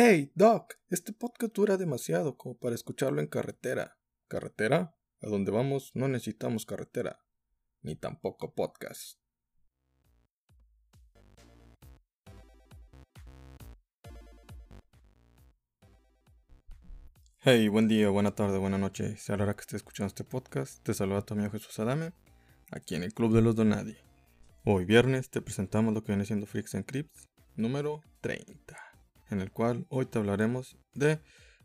Hey, Doc, este podcast dura demasiado como para escucharlo en carretera. ¿Carretera? A donde vamos no necesitamos carretera, ni tampoco podcast. Hey, buen día, buena tarde, buena noche. A la hora que estés escuchando este podcast, te saluda tu amigo Jesús Adame, aquí en el Club de los Donadi. Hoy viernes te presentamos lo que viene siendo Freaks and Crips número 30 en el cual hoy te hablaremos de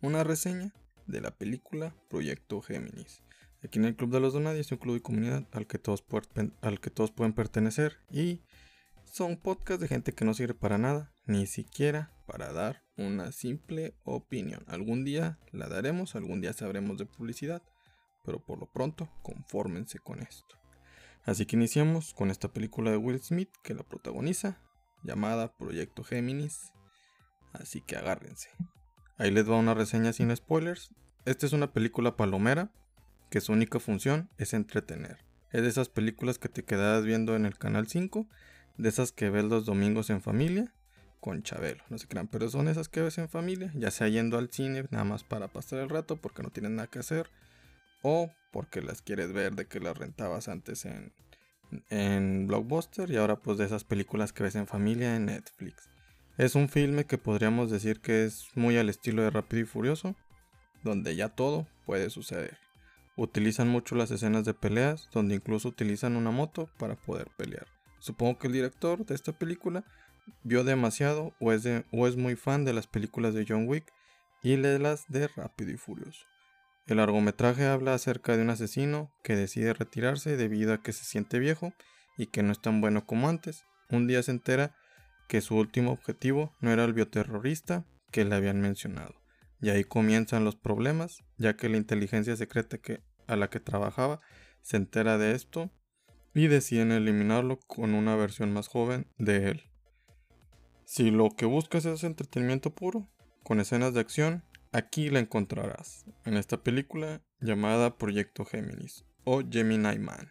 una reseña de la película Proyecto Géminis. Aquí en el Club de los Donadies es un club y comunidad al que, todos al que todos pueden pertenecer y son podcasts de gente que no sirve para nada, ni siquiera para dar una simple opinión. Algún día la daremos, algún día sabremos de publicidad, pero por lo pronto confórmense con esto. Así que iniciamos con esta película de Will Smith que la protagoniza, llamada Proyecto Géminis, así que agárrense. Ahí les va una reseña sin spoilers. Esta es una película palomera que su única función es entretener. Es de esas películas que te quedas viendo en el canal 5, de esas que ves los domingos en familia con Chabelo, no se crean, pero son esas que ves en familia, ya sea yendo al cine nada más para pasar el rato porque no tienen nada que hacer o porque las quieres ver de que las rentabas antes en, en Blockbuster y ahora pues de esas películas que ves en familia en Netflix. Es un filme que podríamos decir que es muy al estilo de Rápido y Furioso, donde ya todo puede suceder. Utilizan mucho las escenas de peleas, donde incluso utilizan una moto para poder pelear. Supongo que el director de esta película vio demasiado o es, muy fan de las películas de John Wick y de las de Rápido y Furioso. El largometraje habla acerca de un asesino que decide retirarse debido a que se siente viejo y que no es tan bueno como antes. Un día se entera que su último objetivo no era el bioterrorista que le habían mencionado. Y ahí comienzan los problemas, ya que la inteligencia secreta que, a la que trabajaba se entera de esto y deciden eliminarlo con una versión más joven de él. Si lo que buscas es entretenimiento puro, con escenas de acción, aquí la encontrarás, en esta película llamada Proyecto Géminis o Gemini Man.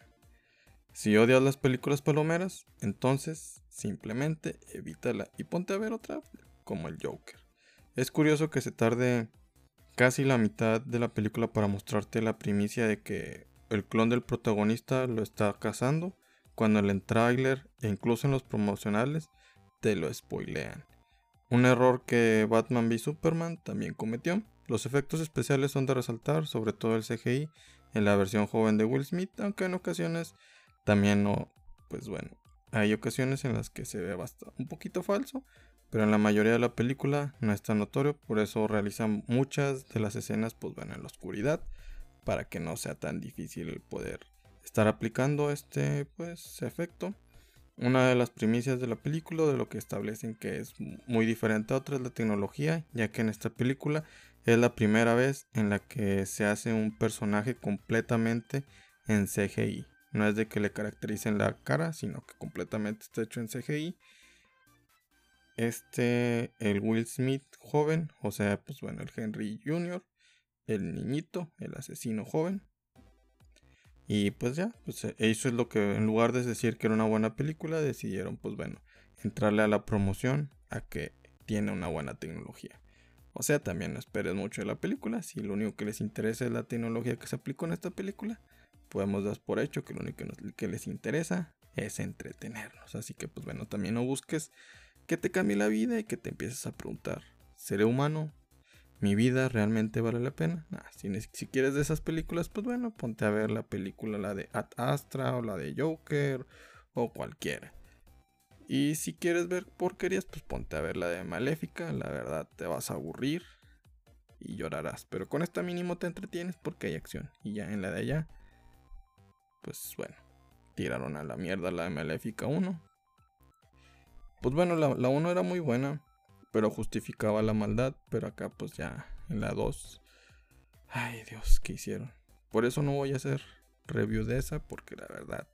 Si odias las películas palomeras, entonces simplemente evítala y ponte a ver otra como el Joker. Es curioso que se tarde casi la mitad de la película para mostrarte la primicia de que el clon del protagonista lo está cazando, cuando en el tráiler e incluso en los promocionales te lo spoilean. Un error que Batman v Superman también cometió. Los efectos especiales son de resaltar, sobre todo el CGI en la versión joven de Will Smith, aunque en ocasiones también no, pues bueno, hay ocasiones en las que se ve bastante, un poquito falso, pero en la mayoría de la película no es tan notorio, por eso realizan muchas de las escenas, pues en la oscuridad, para que no sea tan difícil poder estar aplicando este, pues, efecto. Una de las primicias de la película, de lo que establecen que es muy diferente a otras, es la tecnología, ya que en esta película es la primera vez en la que se hace un personaje completamente en CGI. No es de que le caractericen la cara, sino que completamente está hecho en CGI. Este, el Will Smith joven, o sea, pues bueno, el Henry Jr., el niñito, el asesino joven. Y pues ya, pues eh, eso es lo que en lugar de decir que era una buena película, decidieron pues bueno, entrarle a la promoción a que tiene una buena tecnología. O sea, también no esperes mucho de la película, si lo único que les interesa es la tecnología que se aplicó en esta película, podemos dar por hecho que lo único que les interesa es entretenernos. Así que pues bueno, también no busques que te cambie la vida y que te empieces a preguntar, ¿seré humano? ¿Mi vida realmente vale la pena? si, si, quieres de esas películas, pues bueno, ponte a ver la película, la de Ad Astra o la de Joker o cualquiera. Y si quieres ver porquerías, pues ponte a ver la de Maléfica, la verdad te vas a aburrir y llorarás. Pero con esta mínimo te entretienes porque hay acción. Y ya en la de allá pues bueno, tiraron a la mierda la Maléfica 1. Pues bueno, la, 1 era muy buena, pero justificaba la maldad, pero acá pues ya en la 2... Ay Dios, ¿qué hicieron? Por eso no voy a hacer review de esa, porque la verdad...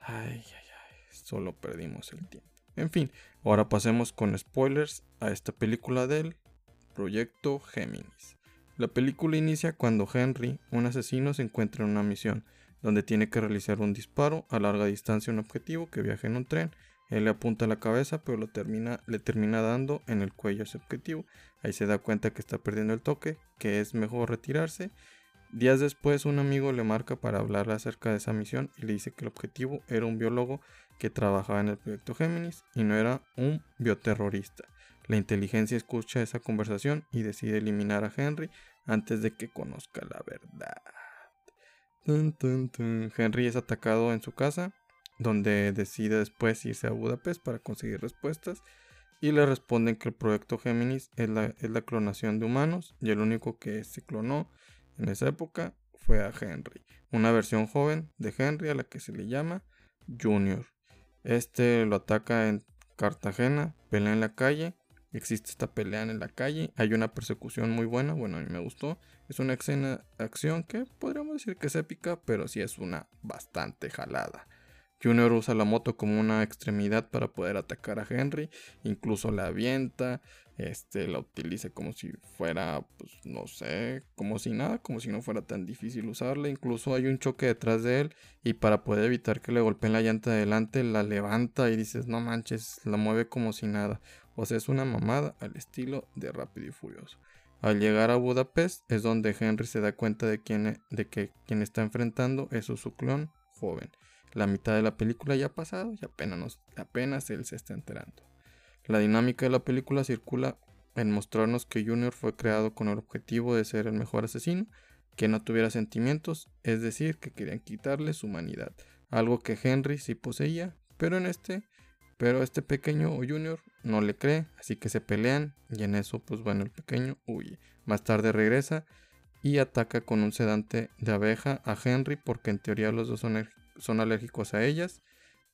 Ay, ay, ay, solo perdimos el tiempo. En fin, ahora pasemos con spoilers a esta película del Proyecto Géminis. La película inicia cuando Henry, un asesino, se encuentra en una misión donde tiene que realizar un disparo a larga distancia a un objetivo que viaja en un tren Él le apunta a la cabeza, pero lo termina, le termina dando en el cuello ese objetivo. Ahí se da cuenta que está perdiendo el toque, que es mejor retirarse. Días después un amigo le marca para hablarle acerca de esa misión y le dice que el objetivo era un biólogo que trabajaba en el proyecto Géminis y no era un bioterrorista. La inteligencia escucha esa conversación y decide eliminar a Henry antes de que conozca la verdad. Henry es atacado en su casa, donde decide después irse a Budapest para conseguir respuestas y le responden que el proyecto Géminis es la, es la clonación de humanos y el único que se clonó en esa época fue a Henry, una versión joven de Henry a la que se le llama Junior. Este lo ataca en Cartagena, pelea en la calle existe esta pelea en la calle, hay una persecución muy buena, bueno, a mí me gustó, es una escena acción que podríamos decir que es épica, pero sí es una bastante jalada. Junior usa la moto como una extremidad para poder atacar a Henry, incluso la avienta, este, la utiliza como si fuera, pues no sé, como si nada, como si no fuera tan difícil usarla, incluso hay un choque detrás de él y para poder evitar que le golpeen la llanta de adelante, la levanta y dices, no manches, la mueve como si nada. O sea, es una mamada al estilo de Rápido y Furioso. Al llegar a Budapest es donde Henry se da cuenta de, quién, de que quien está enfrentando es su clon joven. La mitad de la película ya ha pasado y apenas, apenas él se está enterando. La dinámica de la película circula en mostrarnos que Junior fue creado con el objetivo de ser el mejor asesino, que no tuviera sentimientos, es decir, que querían quitarle su humanidad, algo que Henry sí poseía, pero en este pero este pequeño o Junior no le cree, así que se pelean y en eso pues bueno el pequeño huye. Más tarde regresa y ataca con un sedante de abeja a Henry porque en teoría los dos son, alérgicos a ellas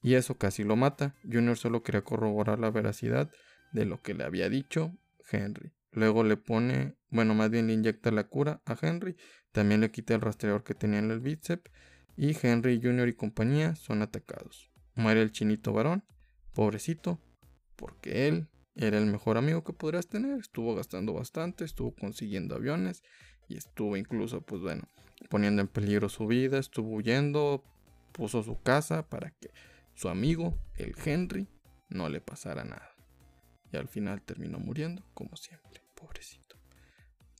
y eso casi lo mata. Junior solo quería corroborar la veracidad de lo que le había dicho Henry. Luego le pone, bueno, más bien le inyecta la cura a Henry. También le quita el rastreador que tenía en el bíceps. Y Henry, Junior y compañía son atacados. Muere el chinito varón Pobrecito, porque él era el mejor amigo que podrías tener. Estuvo gastando bastante, estuvo consiguiendo aviones y estuvo incluso, pues bueno, poniendo en peligro su vida, estuvo huyendo, puso su casa para que su amigo, el Henry, no le pasara nada. Y al final terminó muriendo, como siempre, pobrecito.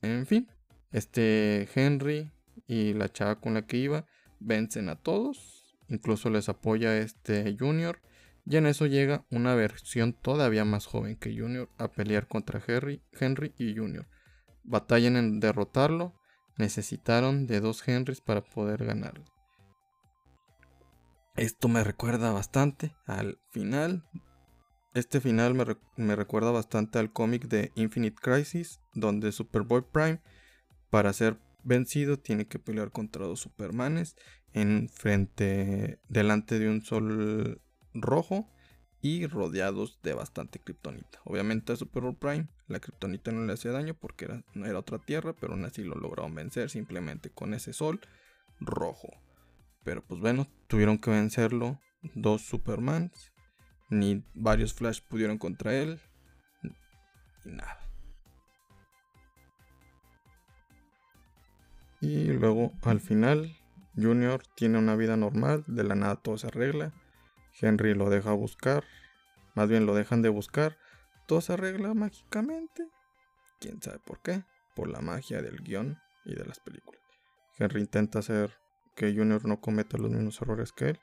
En fin, este Henry y la chava con la que iba vencen a todos, incluso les apoya este Junior y en eso llega una versión todavía más joven que Junior a pelear contra Henry, Henry y Junior. Batallan en derrotarlo, necesitaron de dos Henrys para poder ganarlo. Esto me recuerda bastante al final. Este final me, me recuerda bastante al cómic de Infinite Crisis, donde Superboy Prime, para ser vencido, tiene que pelear contra dos Supermanes en frente, delante de un sol rojo y rodeados de bastante kriptonita. Obviamente a Super Prime la kriptonita no le hacía daño porque era, era otra tierra, pero aún así lo lograron vencer simplemente con ese sol rojo. Pero pues bueno, tuvieron que vencerlo dos Supermans, ni varios Flash pudieron contra él, y nada. Y luego al final, Junior tiene una vida normal, de la nada todo se arregla Henry lo deja buscar, más bien lo dejan de buscar, todo se arregla mágicamente. ¿Quién sabe por qué? Por la magia del guion y de las películas. Henry intenta hacer que Junior no cometa los mismos errores que él,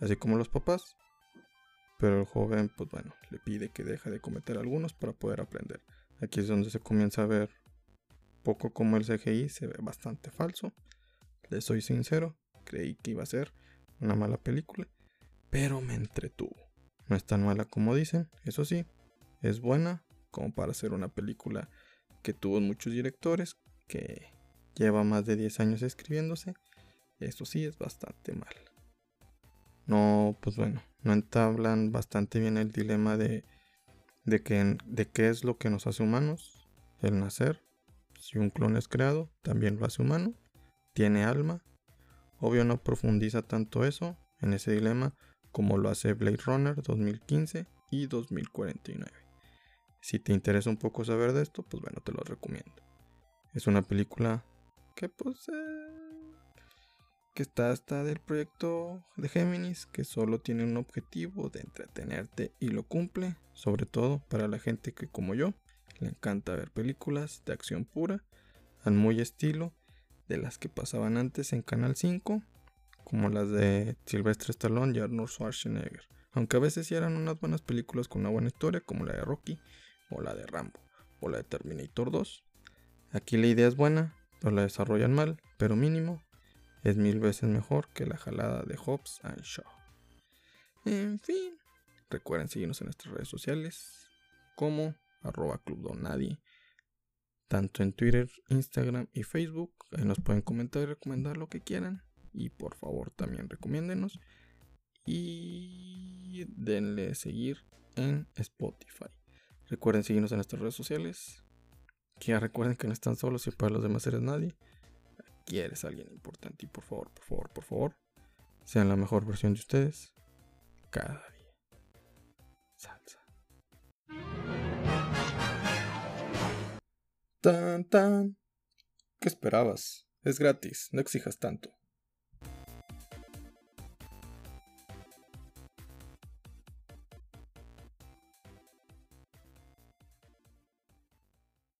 así como los papás. Pero el joven, pues bueno, le pide que deje de cometer algunos para poder aprender. Aquí es donde se comienza a ver poco como el CGI se ve bastante falso. Le soy sincero, creí que iba a ser una mala película pero me entretuvo. No es tan mala como dicen, eso sí, es buena como para hacer una película que tuvo muchos directores, que lleva más de 10 años escribiéndose. Eso sí es bastante mal. No, pues bueno, no entablan bastante bien el dilema de, de, que, de qué es lo que nos hace humanos. El nacer, si un clon es creado, también lo hace humano. Tiene alma. Obvio no profundiza tanto eso en ese dilema como lo hace Blade Runner 2015 y 2049. Si te interesa un poco saber de esto, pues bueno, te lo recomiendo. Es una película que pues... Eh, que está hasta del proyecto de Géminis, que solo tiene un objetivo de entretenerte y lo cumple, sobre todo para la gente que como yo le encanta ver películas de acción pura, al muy estilo de las que pasaban antes en Canal 5, como las de Sylvester Stallone y Arnold Schwarzenegger, aunque a veces sí eran unas buenas películas con una buena historia, como la de Rocky, o la de Rambo, o la de Terminator 2. Aquí la idea es buena, pero la desarrollan mal, pero mínimo es mil veces mejor que la jalada de Hobbs and Shaw. En fin, recuerden seguirnos en nuestras redes sociales como arroba Club Donadie, tanto en Twitter, Instagram y Facebook. Ahí nos pueden comentar y recomendar lo que quieran. Y por favor también recomiéndenos. Y denle seguir en Spotify. Recuerden seguirnos en nuestras redes sociales. Que ya recuerden que no están solos y para los demás eres nadie quieres a alguien importante y por favor, por favor, por favor, sean la mejor versión de ustedes cada día. Salsa. Tan tan. ¿Qué esperabas? Es gratis, no exijas tanto.